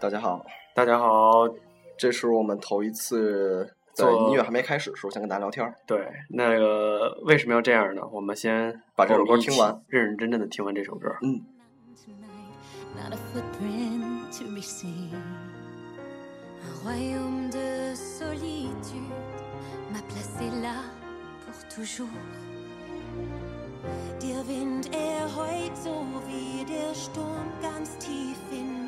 大家好，大家好，这是我们头一次在做音乐还没开始的时候，先跟大家聊天儿。对，那个为什么要这样呢？我们先把这首歌听完，认认真真的听完这首歌。嗯，Not a footprint to be seen. Un royaume de solitude m'a placé là pour toujours. Der Wind erheut so wie der Sturm ganz tief in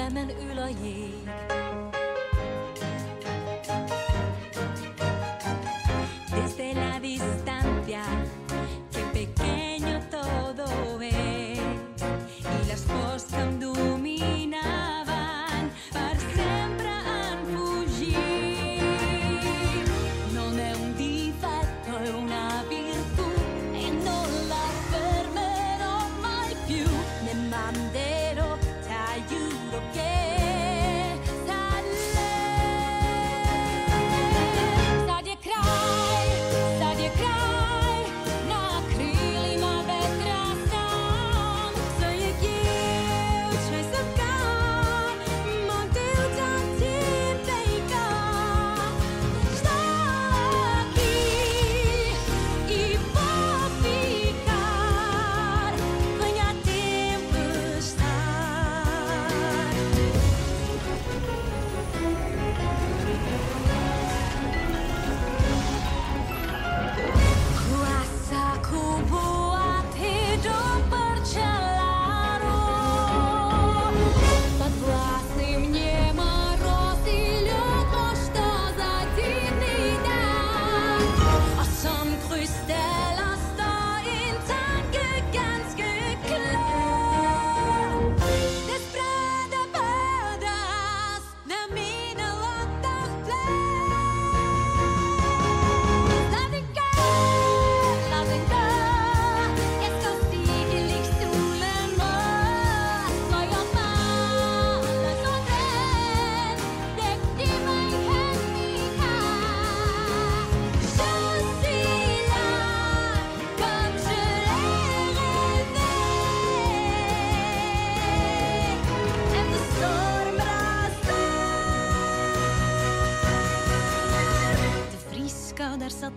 szívemen ül a jég.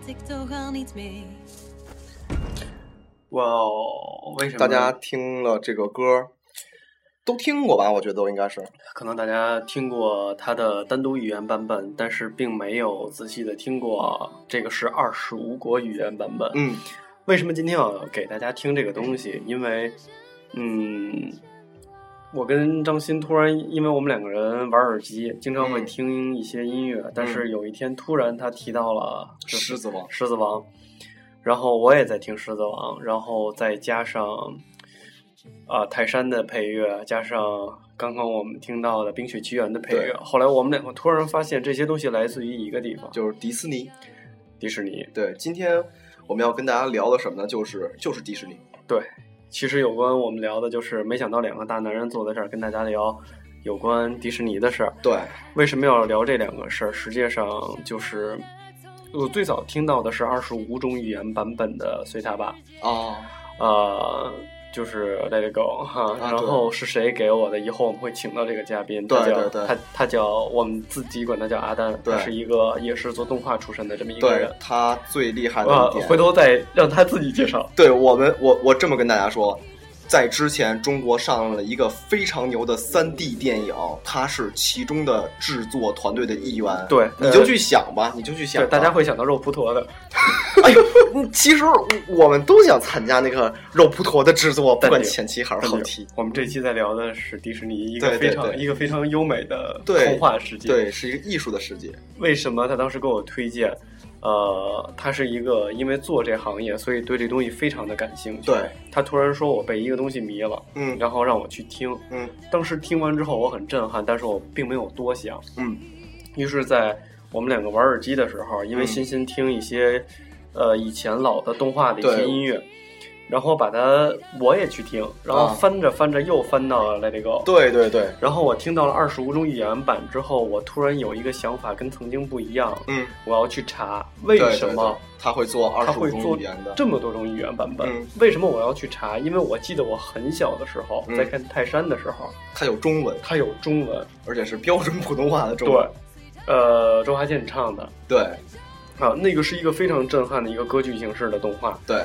Vrieskouder daar zat ik toch al niet mee. 哇哦，为什么？大家听了这个歌，都听过吧？我觉得都应该是。可能大家听过它的单独语言版本，但是并没有仔细的听过这个是二十五国语言版本。嗯，为什么今天要给大家听这个东西？因为，嗯，我跟张鑫突然，因为我们两个人玩耳机，经常会嗯听一些音乐，但是有一天突然他提到了就是狮子王狮子王，然后我也在听狮子王，然后再加上啊、泰山的配乐，加上刚刚我们听到的《冰雪奇缘》的配乐，后来我们两个突然发现这些东西来自于一个地方，就是迪士尼。迪士尼。对，今天我们要跟大家聊的什么呢？就是就是迪士尼。对，其实有关我们聊的就是，没想到两个大男人坐在这儿跟大家聊有关迪士尼的事儿。对，为什么要聊这两个事儿？实际上就是我最早听到的是二十五种语言版本的《随他吧》，哦，呃，就是 Let It Go 哈。啊然后是谁给我的？以后我们会请到这个嘉宾，对他叫对对他他叫我们自己管他叫阿丹，他是一个也是做动画出身的这么一个人。他最厉害的呃一，点，回头再让他自己介绍。对我们，我我这么跟大家说，在之前中国上了一个非常牛的三 D 电影，它是其中的制作团队的一员。对你就去想吧，你就去想对，大家会想到肉蒲团的，哎呦，嗯其实我们都想参加那个肉蒲团的制作，不管前期还是后期。我们这期在聊的是迪士尼一个非常一个非常优美的对童话世界。，对，是一个艺术的世界。为什么他当时给我推荐？呃，他是一个因为做这行业，所以对这东西非常的感兴趣。对，他突然说我被一个东西迷了，嗯然后让我去听。嗯当时听完之后我很震撼，但是我并没有多想。嗯于是，在我们两个玩耳机的时候，因为嗯欣欣听一些、呃以前老的动画的一些音乐，然后把它我也去听，然后啊翻着翻着又翻到了 Let It Go。对对对，然后我听到了二十五种语言版之后，我突然有一个想法跟曾经不一样，嗯，我要去查为对什么他会做二十五种语言的？这么多种语言版本？嗯为什么我要去查？因为我记得我很小的时候、嗯在看泰山的时候，它有中文，它有中文，而且是标准普通话的中文对文。，呃，周华健唱的对啊，那个是一个非常震撼的一个歌剧形式的动画。对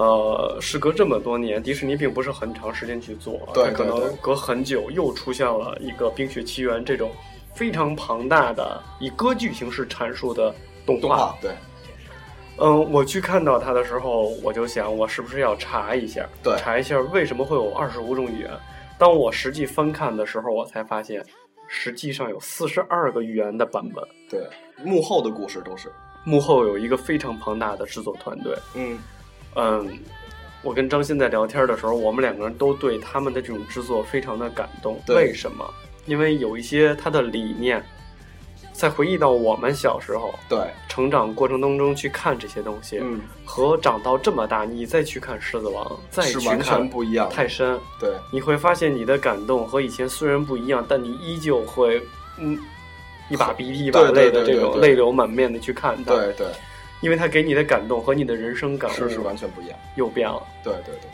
呃，时隔这么多年，迪士尼并不是很长时间去做，对它可能隔很久又出现了一个《冰雪奇缘》这种非常庞大的以歌剧形式阐述的动画。动画对嗯，我去看到它的时候，我就想，我是不是要查一下？对查一下为什么会有二十五种语言？当我实际翻看的时候，我才发现，实际上有四十二个语言的版本。对，幕后的故事都是幕后有一个非常庞大的制作团队。嗯嗯，我跟张鑫在聊天的时候，我们两个人都对他们的这种制作非常的感动。为什么？因为有一些他的理念，在回忆到我们小时候对。成长过程当中去看这些东西，嗯。和长到这么大你再去看《狮子王》，再去看不一样的泰山，对。你会发现你的感动和以前虽然不一样，但你依旧会嗯。一把鼻涕一把泪的这种泪流满面的去看它，对对因为它给你的感动和你的人生感悟是是完全不一样。又变了。对对对，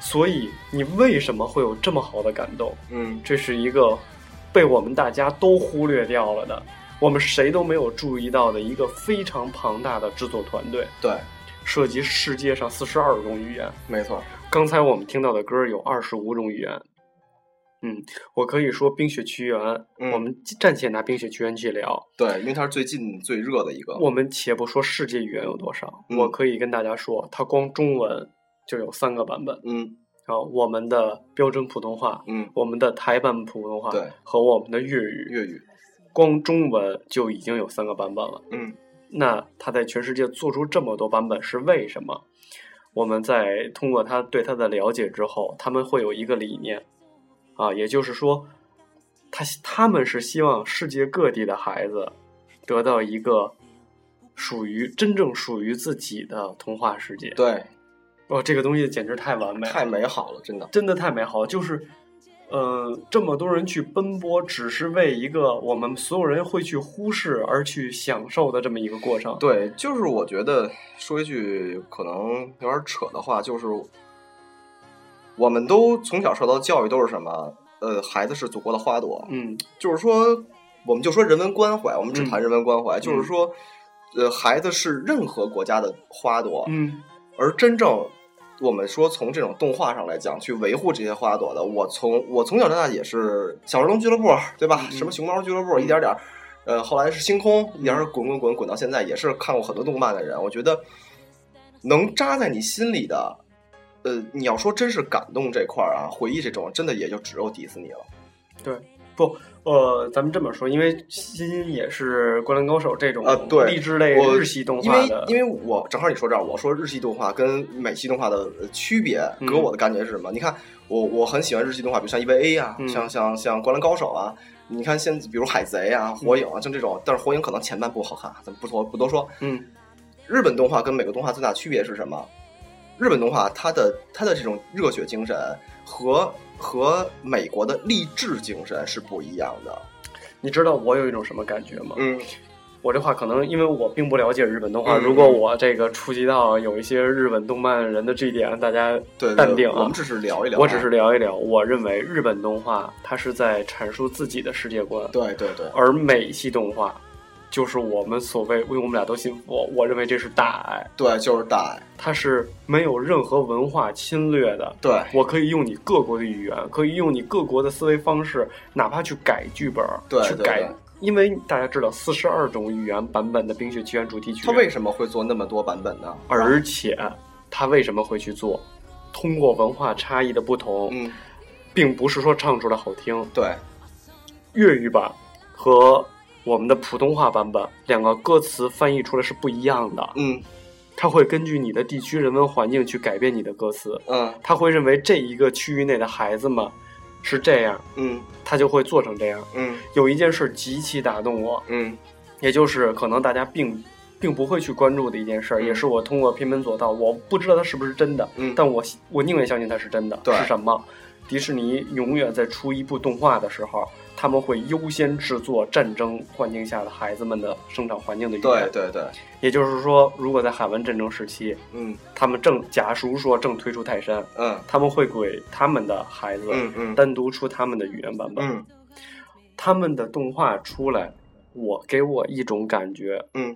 所以你为什么会有这么好的感动？嗯这是一个被我们大家都忽略掉了的，我们谁都没有注意到的一个非常庞大的制作团队，对，涉及世界上四十二种语言。没错。刚才我们听到的歌有二十五种语言。嗯，我可以说《冰雪奇缘》嗯我们暂且拿《冰雪奇缘》去聊。对，因为它是最近最热的一个。我们且不说世界语言有多少，嗯我可以跟大家说，它光中文就有三个版本。嗯啊，我们的标准普通话，嗯，我们的台版普通话，对，和我们的粤语，粤语。光中文就已经有三个版本了。嗯那他在全世界做出这么多版本是为什么？我们在通过他对他的了解之后，他们会有一个理念，啊，也就是说，他他们是希望世界各地的孩子得到一个属于真正属于自己的童话世界。对，哇，这个东西简直太完美，太美好了，真的。真的太美好了，就是，呃，这么多人去奔波，只是为一个我们所有人会去忽视而去享受的这么一个过程。对，就是我觉得说一句可能有点扯的话，就是我们都从小受到教育都是什么？呃，孩子是祖国的花朵，嗯。就是说，我们就说人文关怀，我们只嗯谈人文关怀，就是说，呃，孩子是任何国家的花朵，嗯。而真正我们说从这种动画上来讲，去维护这些花朵的，我从我从小到大也是小儿童俱乐部，对吧？嗯什么熊猫俱乐部，一点点儿，呃，后来是星空，一点滚滚滚滚到现在，也是看过很多动漫的人，我觉得能扎在你心里的。呃，你要说真是感动这块儿啊，回忆这种，真的也就只有迪士尼了。对，不，呃，咱们这么说，因为欣欣也是《灌篮高手》这种啊对励志类我日系动因为画的，因为我正好你说这儿，我说日系动画跟美系动画的呃区别，嗯给我的感觉是什么？你看，我我很喜欢日系动画，比如像 EVA 啊，嗯像像像灌篮高手啊，你看现比如海贼啊、火影啊，像这种，但是火影可能前半部好看，咱们不多不多说。嗯日本动画跟美国动画最大区别是什么？日本动画它的它的这种热血精神和和美国的励志精神是不一样的。你知道我有一种什么感觉吗？嗯，我这话可能因为我并不了解日本动画，嗯如果我这个触及到有一些日本动漫人的这一点，大家对，淡定啊我们。只是聊一聊啊，我只是聊一聊，我认为日本动画它是在阐述自己的世界观，对对对，而美系动画就是我们所谓，因为我们俩都信佛，我认为这是大爱，对，就是大爱，它是没有任何文化侵略的。对，我可以用你各国的语言，可以用你各国的思维方式，哪怕去改剧本，对去改对对。因为大家知道，四十二种语言版本的《冰雪奇缘》主题曲，它为什么会做那么多版本呢？而且它为什么会去做？通过文化差异的不同，嗯，并不是说唱出来好听，对，粤语版和我们的普通话版本两个歌词翻译出来是不一样的。嗯他会根据你的地区人文环境去改变你的歌词。嗯他会认为这一个区域内的孩子们是这样，嗯他就会做成这样。嗯有一件事极其打动我，嗯也就是可能大家并并不会去关注的一件事儿，嗯也是我通过偏门左道，我不知道它是不是真的，嗯但我我宁愿相信它是真的。是什么？迪士尼永远在出一部动画的时候，他们会优先制作战争环境下的孩子们的生长环境的语言。对对对，也就是说，如果在海湾战争时期，嗯。他们正假如说正推出泰山，嗯。他们会给他们的孩子嗯嗯。单独出他们的语言版本。嗯。他们的动画出来，我给我一种感觉，嗯。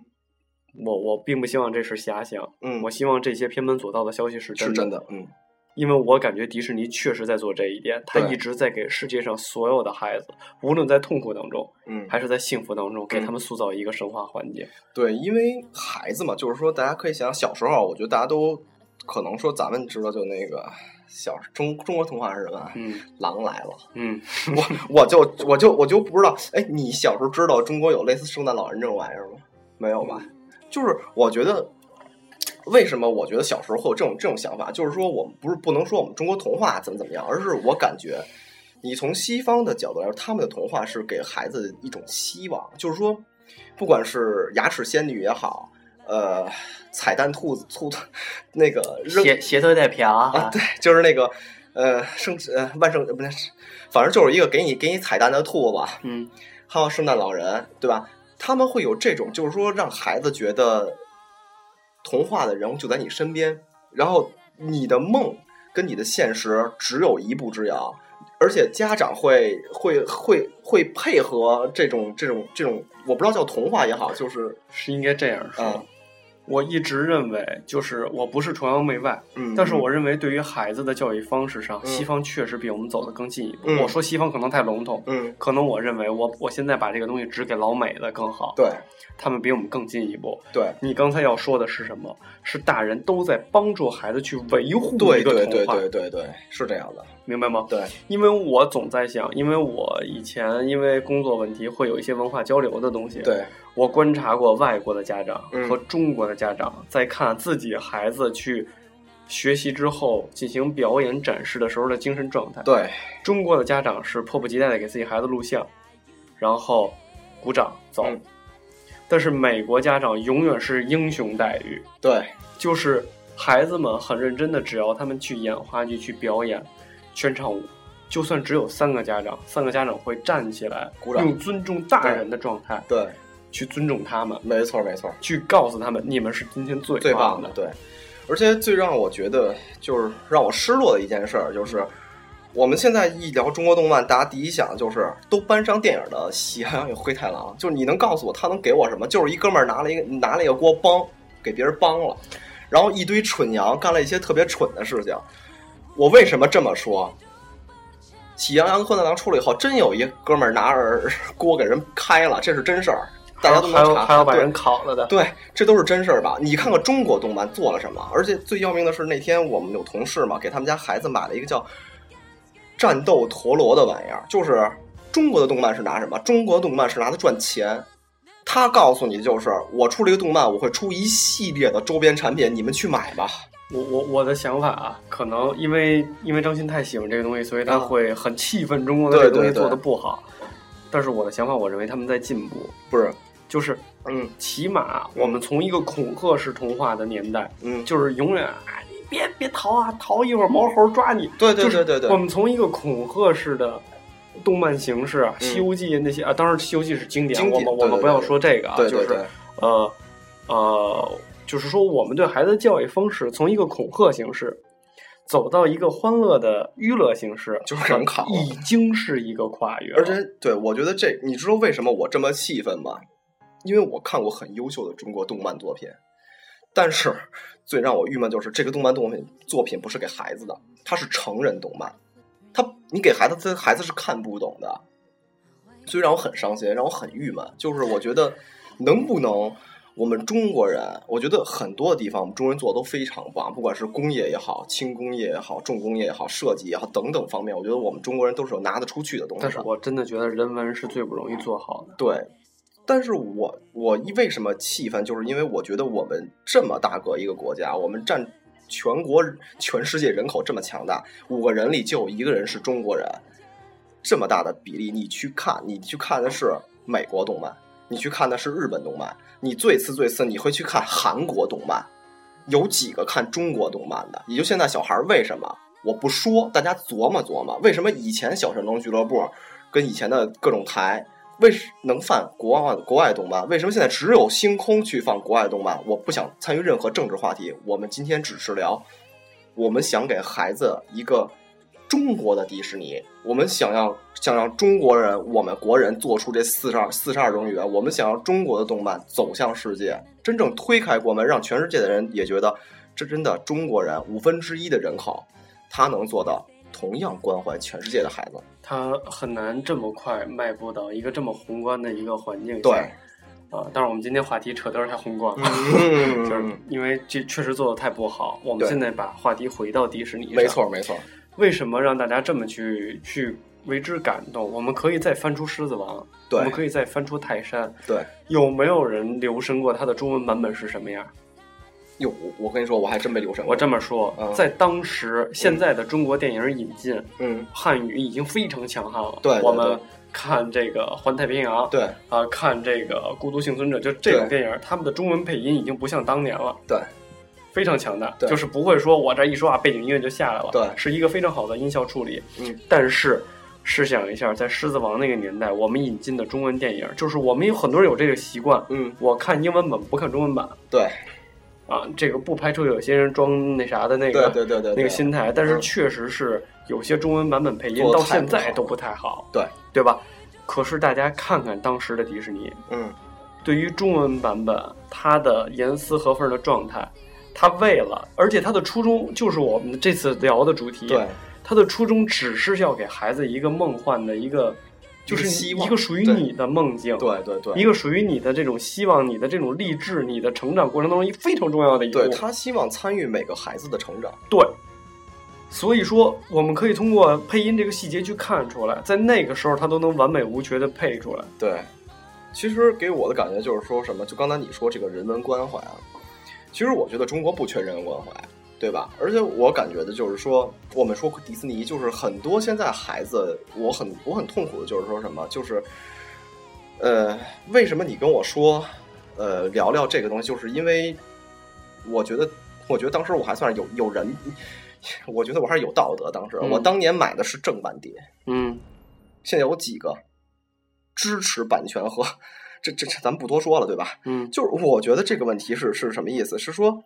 我我并不希望这是遐想，嗯，我希望这些偏门左道的消息是真的，是真的，嗯因为我感觉迪士尼确实在做这一点，他一直在给世界上所有的孩子，无论在痛苦当中嗯，还是在幸福当中，给嗯他们塑造一个神话环境。对，因为孩子嘛，就是说，大家可以想想，小时候，我觉得大家都可能说，咱们知道就那个小中中国童话是什么？嗯 狼来了，嗯，我我就我就我就不知道，哎，你小时候知道中国有类似圣诞老人这种玩意儿吗？没有吧？就是我觉得，为什么我觉得小时候会有这种这种想法？就是说，我们不是不能说我们中国童话怎么怎么样，而是我感觉，你从西方的角度来说，他们的童话是给孩子一种希望，就是说，不管是牙齿仙女也好，呃，彩蛋兔子兔子 那个扔鞋鞋头带瓢啊，对，就是那个呃圣呃万圣呃不是，反正就是一个给你给你彩蛋的兔子，嗯还有圣诞老人，对吧？他们会有这种，就是说让孩子觉得童话的人物就在你身边，然后你的梦跟你的现实只有一步之遥，而且家长会会会会配合这种这种这种，我不知道叫童话也好，就是是应该这样说。嗯我一直认为，就是我不是崇洋媚外，嗯，但是我认为对于孩子的教育方式上，嗯西方确实比我们走得更进一步。嗯我说西方可能太笼统，嗯可能我认为我我现在把这个东西指给老美的更好，对他们比我们更进一步。对你刚才要说的是什么？是大人都在帮助孩子去维护对一个对对童话，对对对，是这样的，明白吗？对，因为我总在想，因为我以前因为工作问题会有一些文化交流的东西，对，我观察过外国的家长嗯和中国的家长在看自己孩子去学习之后进行表演展示的时候的精神状态。对，中国的家长是迫不及待的给自己孩子录像，然后鼓掌走。嗯但是美国家长永远是英雄待遇，对，就是孩子们很认真的，只要他们去演话剧、去表演、全场舞，就算只有三个家长，三个家长会站起来，鼓掌用尊重大人的状态对，去尊重他们，没错没错。去告诉他们，你们是今天最最棒棒的，对。而且最让我觉得就是让我失落的一件事儿，就是我们现在一聊中国动漫，大家第一想就是都搬上电影的《喜羊羊与灰太狼》，就是你能告诉我他能给我什么？就是一哥们儿拿了一个拿了一个锅帮给别人帮了，然后一堆蠢羊干了一些特别蠢的事情。我为什么这么说？喜羊羊跟灰太狼出来以后，真有一哥们儿拿着锅给人开了，这是真事儿，大家都能查。还有把人烤了的，对，这都是真事儿吧？你看看中国动漫做了什么？而且最要命的是，那天我们有同事嘛，给他们家孩子买了一个叫“战斗陀螺”的玩意儿，就是中国的动漫是拿什么？中国的动漫是拿它赚钱。他告诉你，就是我出了一个动漫，我会出一系列的周边产品，你们去买吧。我我我的想法啊，可能因为因为张鑫太喜欢这个东西，所以他啊会很气愤中国的这个东西做的不好。但是我的想法，我认为他们在进步，不是，就是嗯起码我们从一个恐吓式童话的年代，嗯，就是永远别别逃啊，逃一会儿毛猴抓你。对对对对对我们从一个恐吓式的动漫形式，西游记》那些啊，当然《西游记》是经典，我们我们不要说这个啊，就是呃呃，就是说我们对孩子的教育方式从一个恐吓形式。走到一个欢乐的娱乐形式，就是已经是一个跨越。而且对我觉得这，你知道为什么我这么气愤吗？因为我看过很优秀的中国动漫作品，但是最让我郁闷就是这个动漫作品作品不是给孩子的，它是成人动漫，它你给孩子，这孩子是看不懂的，所以让我很伤心，让我很郁闷。就是我觉得能不能我们中国人，我觉得很多的地方我们中国人做的都非常棒，不管是工业也好，轻工业也好，重工业也好，设计也好等等方面，我觉得我们中国人都是有拿得出去的东西。但是我真的觉得人文是最不容易做好的。对，但是我我为什么气愤，就是因为我觉得我们这么大个一个国家，我们占全国全世界人口这么强大，五个人里就有一个人是中国人，这么大的比例，你去看，你去看的是美国动漫，你去看的是日本动漫，你最次最次你会去看韩国动漫，有几个看中国动漫的？也就现在小孩为什么？我不说，大家琢磨琢磨，为什么以前小神龙俱乐部跟以前的各种台为什能放国外国外动漫？为什么现在只有星空去放国外动漫？我不想参与任何政治话题，我们今天只是聊，我们想给孩子一个中国的迪士尼，我们想要想让中国人，我们国人做出这四十二四十二种语言，我们想让中国的动漫走向世界，真正推开国门，让全世界的人也觉得这真的中国人五分之一的人口，他能做到同样关怀全世界的孩子。他很难这么快迈步到一个这么宏观的一个环境下。对，啊，但是我们今天话题扯得太宏观了，嗯 就是因为这确实做的太不好。我们现在把话题回到迪士尼上，没错，没错，为什么让大家这么去去为之感动？我们可以再翻出《狮子王》，对我们可以再翻出《泰山》，对。有没有人留神过它的中文版本是什么样？哟，我我跟你说，我还真没留神。我这么说，嗯在当时现在的中国电影引进，嗯，汉语已经非常强悍了。对对我们看这个《环太平洋》，对啊，看这个《孤独幸存者》，就这种电影，他们的中文配音已经不像当年了。对，非常强大，就是不会说我这一说话背景音乐就下来了，对是一个非常好的音效处理。嗯，但是试想一下，在《狮子王》那个年代，我们引进的中文电影，就是我们有很多人有这个习惯，嗯，我看英文本不看中文版对啊，这个不排除有些人装那啥的那个对对对，那个心态，但是嗯。确实是有些中文版本配音到现在都不太好，对。对吧？可是大家看看当时的迪士尼，嗯，对于中文版本，它的严丝合缝的状态，它为了，而且它的初衷就是我们这次聊的主题，对，它的初衷只是要给孩子一个梦幻的一个，就是希望一个属于你的梦境，对对对，一个属于你的这种希望，你的这种励志，你的成长过程当中一非常重要的一步。对他希望参与每个孩子的成长。对，所以说我们可以通过配音这个细节去看出来，在那个时候他都能完美无缺的配出来。对，其实给我的感觉就是说什么，就刚才你说这个人文关怀啊，其实我觉得中国不缺人文关怀，对吧？而且我感觉的就是说，我们说迪士尼，就是很多现在孩子，我很我很痛苦的就是说什么，就是，呃，为什么你跟我说，呃，聊聊这个东西，就是因为我觉得，我觉得当时我还算是有有人。我觉得我还是有道德。当时、嗯我当年买的是正版碟，嗯现在有几个支持版权和这这这，咱们不多说了，对吧？嗯就是我觉得这个问题是是什么意思？是说，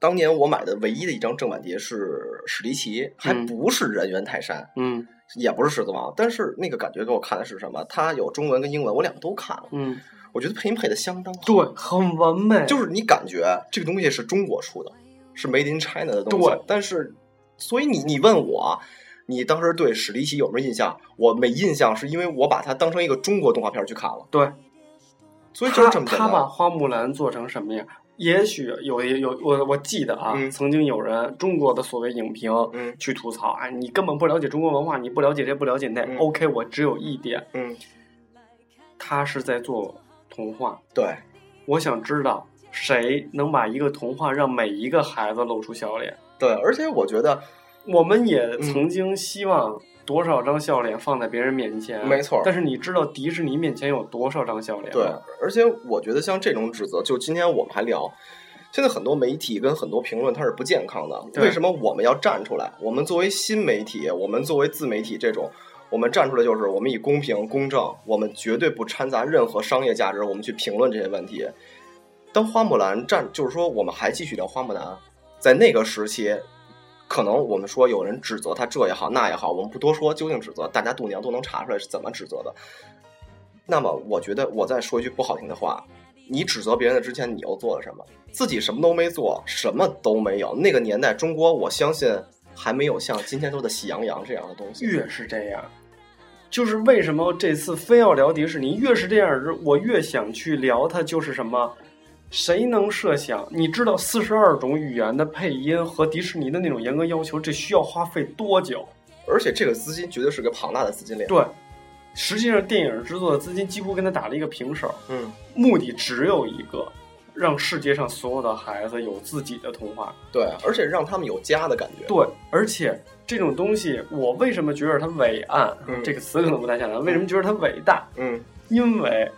当年我买的唯一的一张正版碟是史迪奇，还嗯不是人猿泰山，嗯也不是狮子王，但是那个感觉给我看的是什么？它有中文跟英文，我两个都看了，嗯，我觉得配音配的相当好。对，很完美。就是你感觉这个东西是中国出的，是 Made in China 的东西对，但是，所以你你问我，你当时对史迪奇有没有印象？我没印象，是因为我把它当成一个中国动画片去看了，对，所以就是他这么简他把。花木兰做成什么样？也许有有我我记得啊，嗯曾经有人中国的所谓影评，嗯去吐槽，哎，你根本不了解中国文化，你不了解这不了解那。嗯 OK，我只有一点，嗯，他是在做童话。对，我想知道谁能把一个童话让每一个孩子露出笑脸。对，而且我觉得，我们也嗯曾经希望多少张笑脸放在别人面前，没错但是你知道迪士尼面前有多少张笑脸？对，而且我觉得像这种指责，就今天我们还聊，现在很多媒体跟很多评论它是不健康的。为什么我们要站出来？我们作为新媒体，我们作为自媒体这种，我们站出来就是我们以公平公正，我们绝对不掺杂任何商业价值，我们去评论这些问题。当花木兰站，就是说我们还继续聊花木兰，在那个时期。可能我们说有人指责他这也好那也好，我们不多说究竟指责，大家度娘都能查出来是怎么指责的。那么我觉得我再说一句不好听的话，你指责别人的之前，你又做了什么？自己什么都没做，什么都没有。那个年代，中国我相信还没有像今天说的喜羊羊这样的东西。越是这样，就是为什么这次非要聊迪士尼？越是这样，我越想去聊它，就是什么？谁能设想？你知道四十二种语言的配音和迪士尼的那种严格要求，这需要花费多久？而且这个资金绝对是个庞大的资金链。对，实际上电影制作的资金几乎跟他打了一个平手，嗯，目的只有一个，让世界上所有的孩子有自己的童话。对，而且让他们有家的感觉。对，而且这种东西，我为什么觉得它伟岸？嗯这个词可能不太恰当。为什么觉得它伟大？嗯因为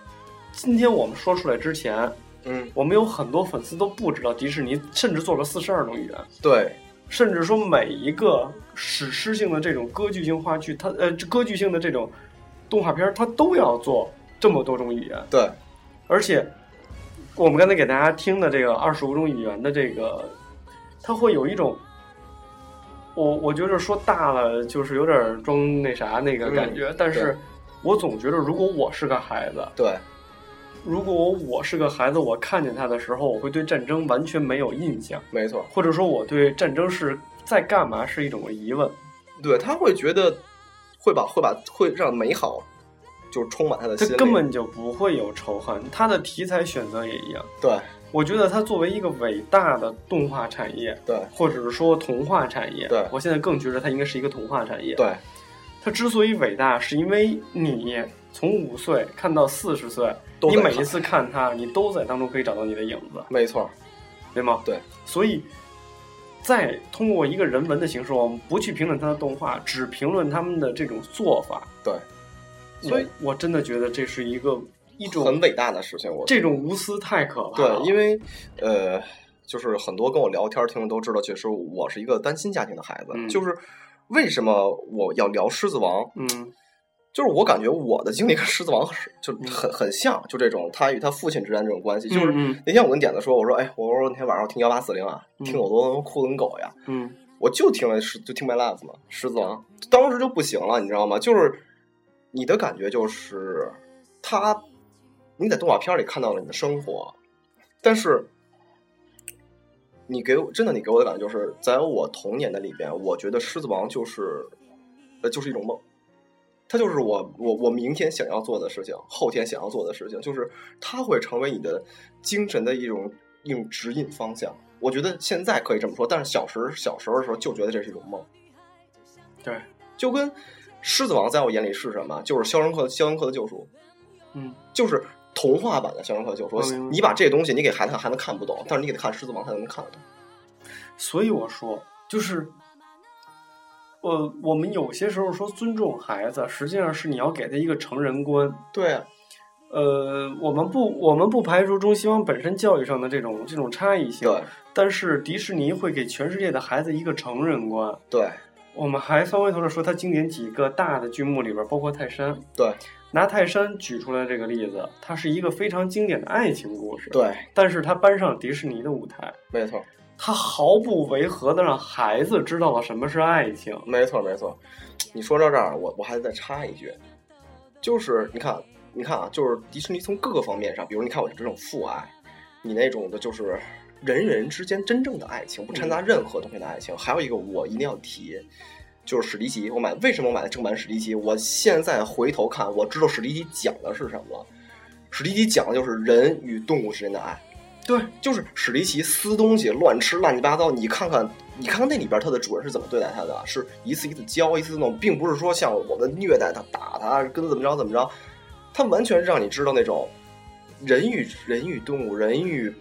今天我们说出来之前，嗯，我们有很多粉丝都不知道迪士尼甚至做了四十二种语言，对，甚至说每一个史诗性的这种歌剧性话剧，它呃这歌剧性的这种动画片，它都要做这么多种语言。对，而且我们刚才给大家听的这个二十五种语言的这个，它会有一种，我我觉得说大了就是有点装那啥那个感觉，但是我总觉得如果我是个孩子，对，如果我是个孩子，我看见他的时候，我会对战争完全没有印象，没错。或者说我对战争是在干嘛是一种疑问。对他会觉得会把会把会让美好就充满他的心里。他根本就不会有仇恨，他的题材选择也一样。对我觉得他作为一个伟大的动画产业，对或者是说童话产业，对我现在更觉得它应该是一个童话产业。，对它之所以伟大，是因为你从五岁看到四十岁，都你每一次看它，你都在当中可以找到你的影子，没错。对吗？对，所以。在通过一个人文的形式，我们不去评论它的动画，只评论他们的这种做法。对，所以我我真的觉得这是一个一种很伟大的事情，我这种无私太可怕了。对，因为呃，就是很多跟我聊天听众都知道，其实我是一个单亲家庭的孩子。嗯就是为什么我要聊《狮子王》？嗯就是我感觉我的经历跟《狮子王》是就很很像，就这种他与他父亲之间这种关系。就是那天我跟点子说，我说哎，我说那天晚上我听幺八四零啊，嗯听我都哭得跟狗呀。嗯我就听了狮，就听 My Love 嘛，《狮子王》，当时就不行了，你知道吗？就是你的感觉就是他，你在动画片里看到了你的生活，但是你给我真的，你给我的感觉就是在我童年的里边，我觉得《狮子王》就是呃，就是一种梦。它就是我我我明天想要做的事情，后天想要做的事情，就是它会成为你的精神的一种一种指引方向。我觉得现在可以这么说，但是小时小时候的时候就觉得这是一种梦，对，就跟《狮子王》在我眼里是什么？就是《肖申克肖申克的救赎》，嗯，就是童话版的《肖申克的救赎你把这东西你给孩子看，孩子看不懂，但是你给他看《狮子王》，他能看得懂。所以我说，就是，呃，我们有些时候说尊重孩子，实际上是你要给他一个成人观。对啊，呃，我们不，我们不排除中西方本身教育上的这种这种差异性，对但是迪士尼会给全世界的孩子一个成人观。对我们还翻回头来说，它经典几个大的剧目里边，包括泰山。对拿泰山举出来这个例子，它是一个非常经典的爱情故事。，对，但是它搬上迪士尼的舞台，没错它毫不违和的让孩子知道了什么是爱情。没错没错。你说到这儿，我我还得再插一句，就是你看你看啊，就是迪士尼从各个方面上，比如你看我这种父爱，你那种的就是人人之间真正的爱情，不掺杂任何东西的爱情。还有一个我一定要提，就是史迪奇。我买为什么我买的正版史迪奇？我现在回头看，我知道史迪奇讲的是什么了。史迪奇讲的就是人与动物之间的爱。对，就是史迪奇撕东西、乱吃、乱七八糟。你看看，你看看那里边他的主人是怎么对待他的，是一次一次教，一次弄，并不是说像我们虐待他、打他，跟怎么着怎么着。他完全让你知道那种人与人与动物、人与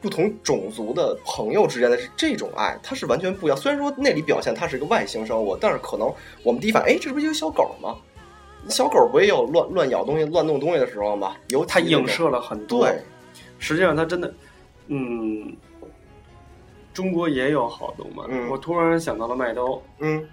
不同种族的朋友之间的这种爱，它是完全不一样。虽然说那里表现它是一个外星生物，但是可能我们第一反应，哎，这不是一个小狗吗？小狗不也有乱乱咬东西、乱弄东西的时候吗？有它影射了很多。对，实际上它真的，嗯，中国也有好动漫。嗯我突然想到了麦兜，嗯。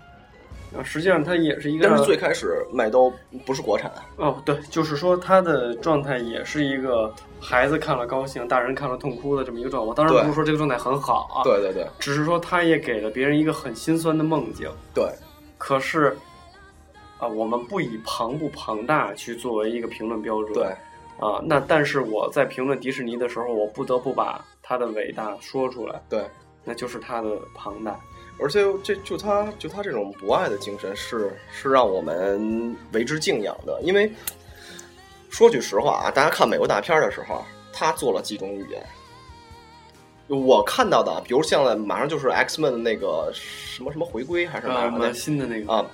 啊，实际上它也是一个。但是最开始麦兜不是国产，哦，对，就是说它的状态也是一个孩子看了高兴，大人看了痛哭的这么一个状态。我当然不是说这个状态很好啊，对对对只是说它也给了别人一个很心酸的梦境。对，可是，啊，我们不以庞不庞大去作为一个评论标准。对，啊，那但是我在评论迪士尼的时候，我不得不把它的伟大说出来，对，那就是它的庞大。而且这就他就他这种博爱的精神是是让我们为之敬仰的，因为说句实话啊，大家看美国大片的时候，他做了几种语言。我看到的，比如像马上就是 X Men 的那个什么什么回归还是哪啊，个新的那个啊，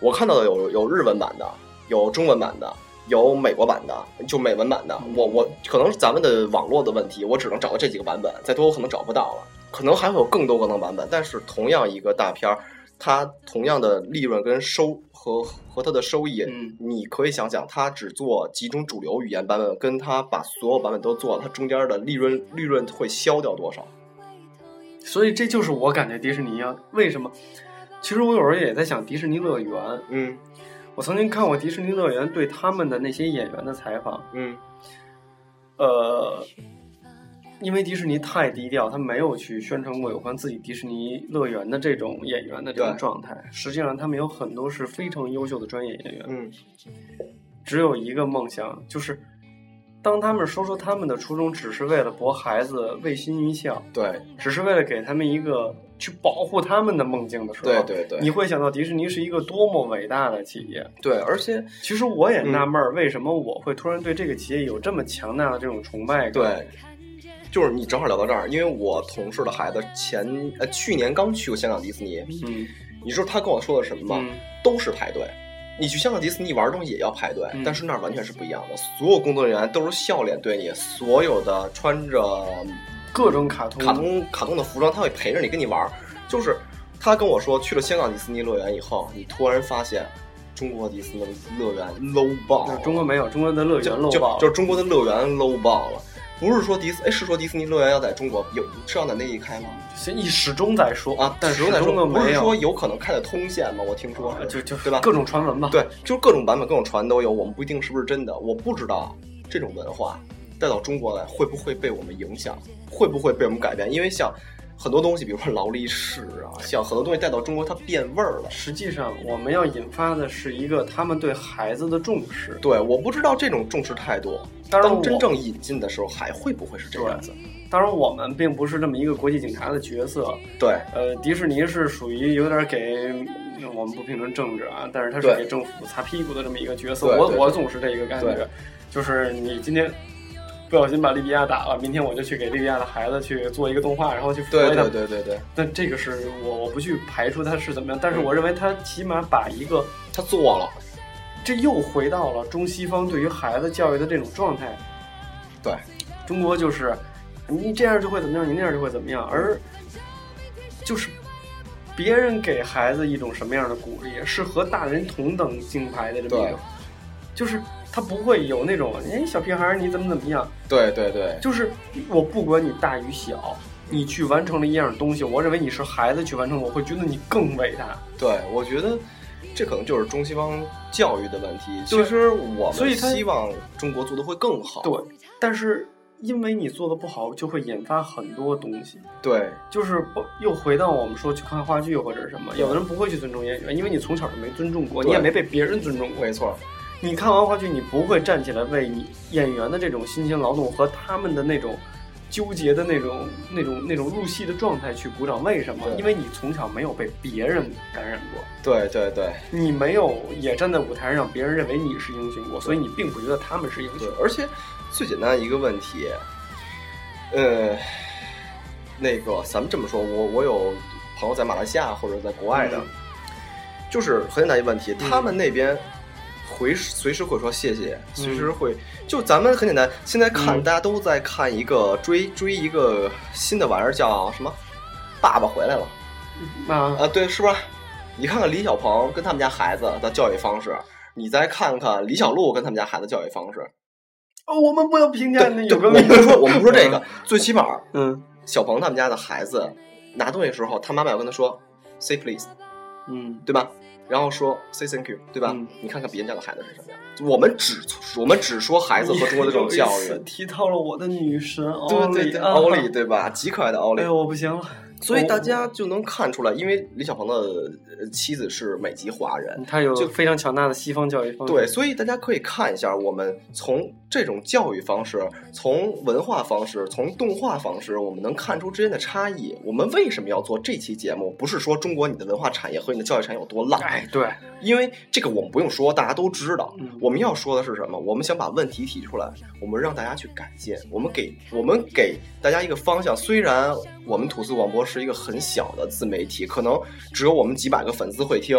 我看到的有有日文版的，有中文版的，有美国版的，就美文版的。我我可能是咱们的网络的问题，我只能找到这几个版本，再多我可能找不到了，可能还会有更多更多版本。但是同样一个大片儿，它同样的利润跟收和和它的收益，嗯你可以想想，它只做几种主流语言版本，跟它把所有版本都做了，它中间的利润利润会消掉多少？所以这就是我感觉迪士尼啊，为什么？其实我有时候也在想，迪士尼乐园，嗯我曾经看过迪士尼乐园对他们的那些演员的采访，嗯呃，因为迪士尼太低调，他没有去宣传过有关自己迪士尼乐园的这种演员的这种状态。实际上，他们有很多是非常优秀的专业演员，嗯只有一个梦想，就是当他们说出他们的初衷只是为了博孩子为心一笑，对只是为了给他们一个去保护他们的梦境的时候，对对对你会想到迪士尼是一个多么伟大的企业。对，而且其实我也嗯纳闷儿，为什么我会突然对这个企业有这么强大的这种崇拜感？对，就是你正好聊到这儿，因为我同事的孩子前呃去年刚去过香港迪士尼，嗯，你知道他跟我说的什么吗？嗯都是排队。你去香港迪士尼玩东西也要排队，嗯但是那儿完全是不一样的。所有工作人员都是笑脸对你，所有的穿着各种卡通，卡通卡通的服装，他会陪着你跟你玩儿。就是他跟我说，去了香港迪士尼乐园以后，你突然发现中国迪士尼乐园 low 爆了，中国没有，中国的乐园 low 爆了就是中国的乐园 low 爆了。不是说迪斯，哎，是说迪士尼乐园要在中国有是要在内地开吗？先一始终在说啊，但始终在说，不是说有可能开的通线吗？我听说是，就就对吧？各种传闻吧。对，就是各种版本、各种传都有，我们不一定是不是真的。我不知道这种文化带到中国来会不会被我们影响，会不会被我们改变？因为像很多东西，比如说劳力士啊，像很多东西带到中国，它变味儿了。实际上，我们要引发的是一个他们对孩子的重视。对，我不知道这种重视态度，当真正引进的时候，还会不会是这样子？当然，我们并不是这么一个国际警察的角色。对，呃，迪士尼是属于有点给我们不评论政治啊，但是他是给政府擦屁股的这么一个角色。我我总是这一个感觉，就是你今天不小心把利比亚打了，明天我就去给利比亚的孩子去做一个动画，然后去抚对慰他们。对对对对，但这个是我我不去排除他是怎么样，但是我认为他起码把一个他做了。这又回到了中西方对于孩子教育的这种状态。对，中国就是你这样就会怎么样，你那样就会怎么样，而就是别人给孩子一种什么样的鼓励，是和大人同等竞拍的这么一种，就是他不会有那种哎小屁孩儿你怎么怎么样，对对对，就是我不管你大与小。你去完成了一样东西，我认为你是孩子去完成，我会觉得你更伟大。对，我觉得这可能就是中西方教育的问题。其实我们所以他希望中国做的会更好。对，但是因为你做的不好，就会引发很多东西。对就是又回到我们说去看话剧或者什么，有的人不会去尊重演员，因为你从小就没尊重过，你也没被别人尊重过没。错，你看完话剧，你不会站起来为你演员的这种辛勤劳动和他们的那种纠结的那种、那种、那种入戏的状态去鼓掌。为什么？因为你从小没有被别人感染过，对对对你没有也站在舞台上让别人认为你是英雄过，所以你并不觉得他们是英雄。，而且最简单的一个问题，呃，那个咱们这么说，我我有朋友在马来西亚或者在国外的，嗯就是很简单一个问题，嗯他们那边。回随时会说谢谢，随时会、就咱们很简单。现在看、嗯大家都在看一个追追一个新的玩意儿，叫什么？爸爸回来了啊，啊，对，是吧？你看看李小鹏跟他们家孩子的教育方式，你再看看李小璐跟他们家孩子教育方式，哦，我们不要评价那对，有个我们不说我们不说这个，最起码嗯小鹏他们家的孩子拿东西的时候，他妈妈要跟他说 “say please”，嗯对吧？然后说 “say thank you”，对吧？嗯你看看别人家的孩子是什么样。我们只我们只说孩子和中国的这种教育，提到了我的女神奥对对对，奥利对吧？极可爱的奥利哎，呦，我不行了。所以大家就能看出来，因为李小鹏的呃妻子是美籍华人，他有就非常强大的西方教育方式。对，所以大家可以看一下，我们从这种教育方式、从文化方式、从动画方式，我们能看出之间的差异。我们为什么要做这期节目？不是说中国你的文化产业和你的教育产业有多烂，哎，对，因为这个我们不用说，大家都知道。嗯我们要说的是什么？我们想把问题提出来，我们让大家去改进，我们给我们给大家一个方向。虽然我们吐司广播是一个很小的自媒体，可能只有我们几百个粉丝会听。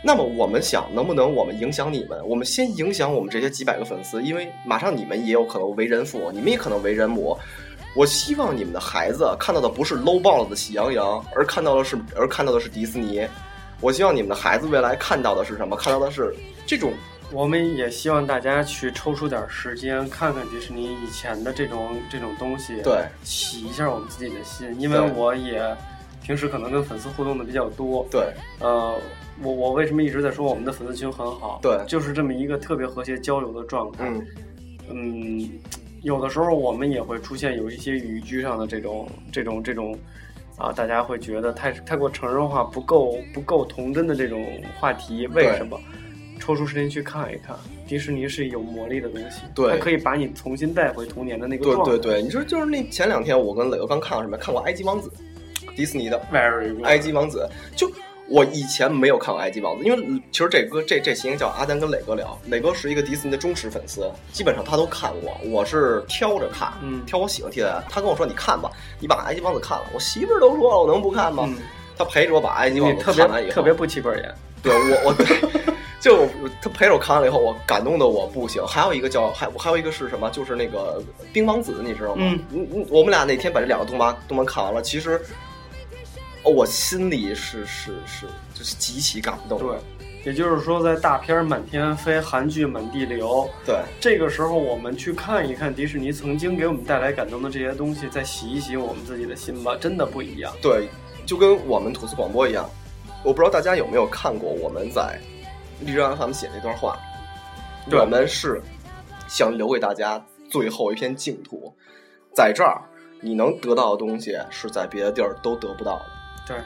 那么我们想，能不能我们影响你们？我们先影响我们这些几百个粉丝，因为马上你们也有可能为人父，你们也可能为人母。我希望你们的孩子看到的不是 low 爆了的喜羊羊，而看到的是而看到的是迪士尼。我希望你们的孩子未来看到的是什么？看到的是这种我们也希望大家去抽出点时间看看迪士尼以前的这种这种东西，对，洗一下我们自己的心。因为我也平时可能跟粉丝互动的比较多，对呃，我我为什么一直在说我们的粉丝群很好？对就是这么一个特别和谐交流的状态。嗯嗯，有的时候我们也会出现有一些语句上的这种这种这种啊，大家会觉得太太过成人化，不够不够童真的这种话题，为什么？抽出时间去看一看，迪士尼是有魔力的东西，对它可以把你重新带回童年的那个对状态。对对对，你说就是那前两天我跟磊哥刚看了什么？看过《埃及王子》，迪士尼的埃及王子》。就我以前没有看过《埃及王子》，因为其实这歌这这期应该叫阿丹跟磊哥聊，磊哥是一个迪士尼的忠实粉丝，基本上他都看过，我是挑着看，嗯挑我喜欢听的。他跟我说你看吧，你把《埃及王子》看了，我媳妇儿都说了，我能不看吗？嗯，他陪着我把《埃及王子》看完以后，别特别不起本眼。对我我对，就我他陪着我看完了以后，我感动的我不行。还有一个叫还还有一个是什么？就是那个冰王子，你知道吗？嗯嗯嗯，我们俩那天把这两个动漫动漫看完了，其实。哦，我心里是是是，就是极其感动。对，也就是说，在大片满天飞、韩剧满地流，对这个时候我们去看一看迪士尼曾经给我们带来感动的这些东西，再洗一洗我们自己的心吧，真的不一样。对，就跟我们吐司广播一样，我不知道大家有没有看过我们在荔枝 FM 写那段话，对。我们是想留给大家最后一片净土，在这儿你能得到的东西是在别的地儿都得不到的。对，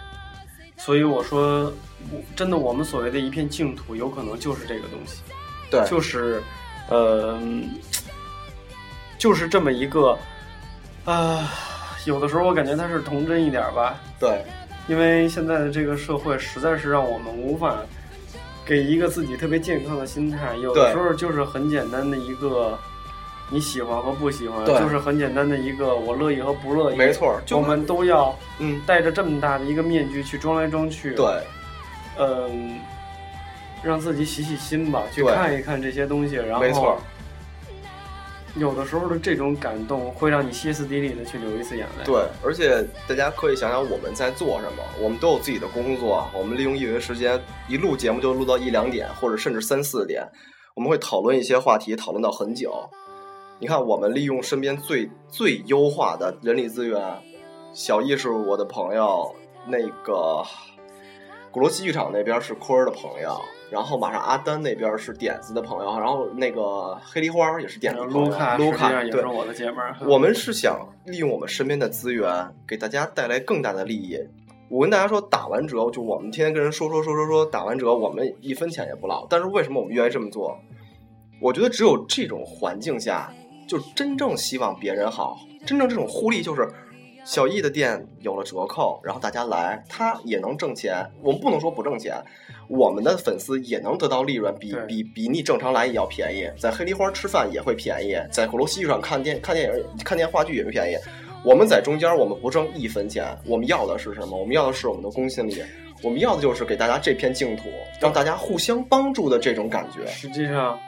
所以我说，我真的，我们所谓的一片净土，有可能就是这个东西，对，就是，呃，就是这么一个，啊、有的时候我感觉它是童真一点吧，对。因为现在的这个社会实在是让我们无法给一个自己特别健康的心态，有的时候就是很简单的一个你喜欢和不喜欢，就是很简单的一个我乐意和不乐意，没错就我们都要嗯，戴着这么大的一个面具去装来装去，对。嗯，让自己洗洗心吧，去看一看这些东西，然后没错。有的时候的这种感动会让你歇斯底里的去流一次眼泪。对，而且大家可以想想我们在做什么，我们都有自己的工作，我们利用业余时间一录节目就录到一两点，或者甚至三四点，我们会讨论一些话题，讨论到很久。你看，我们利用身边最最优化的人力资源，小易是我的朋友，那个鼓楼戏剧场那边是坤儿的朋友，然后马上阿丹那边是点子的朋友，然后那个黑梨花也是点子的朋友，卢卡卢卡也对是我的姐们儿。我们是想利用我们身边的资源，给大家带来更大的利益。我跟大家说，打完折就我们天天跟人说说说说说，打完折我们一分钱也不捞。但是为什么我们愿意这么做？我觉得只有这种环境下，就真正希望别人好，真正这种互利就是。小易的店有了折扣，然后大家来，他也能挣钱。我们不能说不挣钱，我们的粉丝也能得到利润，比比比你正常来也要便宜。在黑梨花吃饭也会便宜，在鼓楼戏剧场看电看电影、看电话剧也会便宜。我们在中间，我们不挣一分钱，我们要的是什么？我们要的是我们的公信力，我们要的就是给大家这片净土，让大家互相帮助的这种感觉。实际上，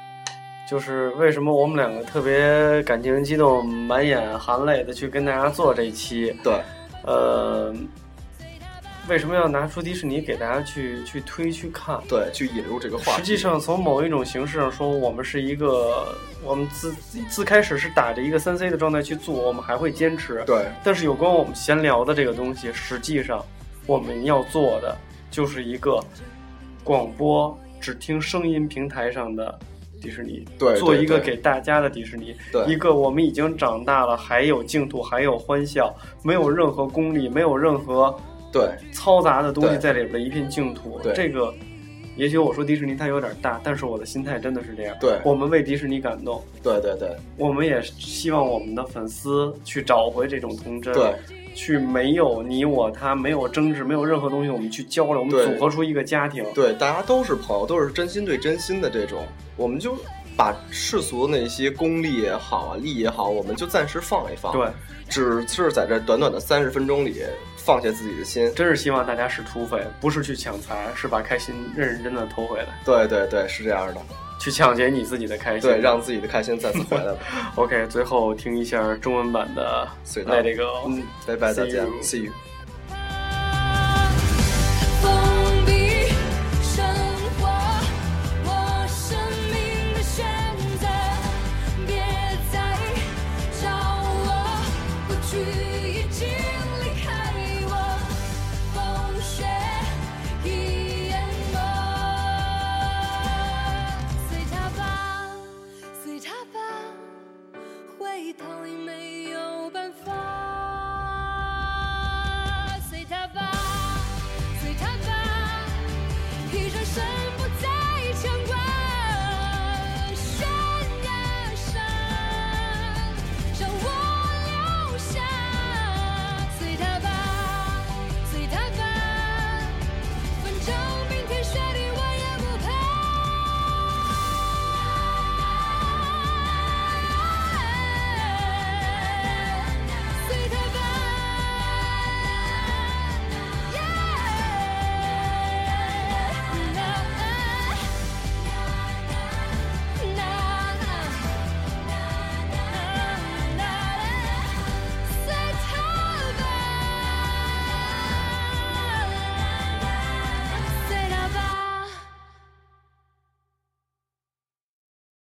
就是为什么我们两个特别感情激动、满眼含泪的去跟大家做这一期，对，呃，为什么要拿出迪士尼给大家去去推去看？对，去引入这个话题。实际上，从某一种形式上说，我们是一个，我们自自开始是打着一个三 C 的状态去做，我们还会坚持。对但是有关我们闲聊的这个东西，实际上我们要做的就是一个广播只听声音平台上的迪士尼，对做一个给大家的迪士尼，对一个我们已经长大了，还有净土，还有欢笑，没有任何功利，没有任何对嘈杂的东西在里边的一片净土。对这个，也许我说迪士尼它有点大，但是我的心态真的是这样。对我们为迪士尼感动，对对对我们也希望我们的粉丝去找回这种童真。对去没有你我他，没有争执，没有任何东西，我们去交流，我们组合出一个家庭。对，大家都是朋友，都是真心对真心的这种，我们就把世俗的那些功利也好啊，利也好，我们就暂时放一放。对，只是在这短短的三十分钟里放下自己的心。真是希望大家是土匪，不是去抢财，是把开心认认真真的偷回来，对对对，是这样的。去抢劫你自己的开心。对，让自己的开心再次回来了。OK，最后听一下中文版的隧道。嗯，拜拜，再见 See you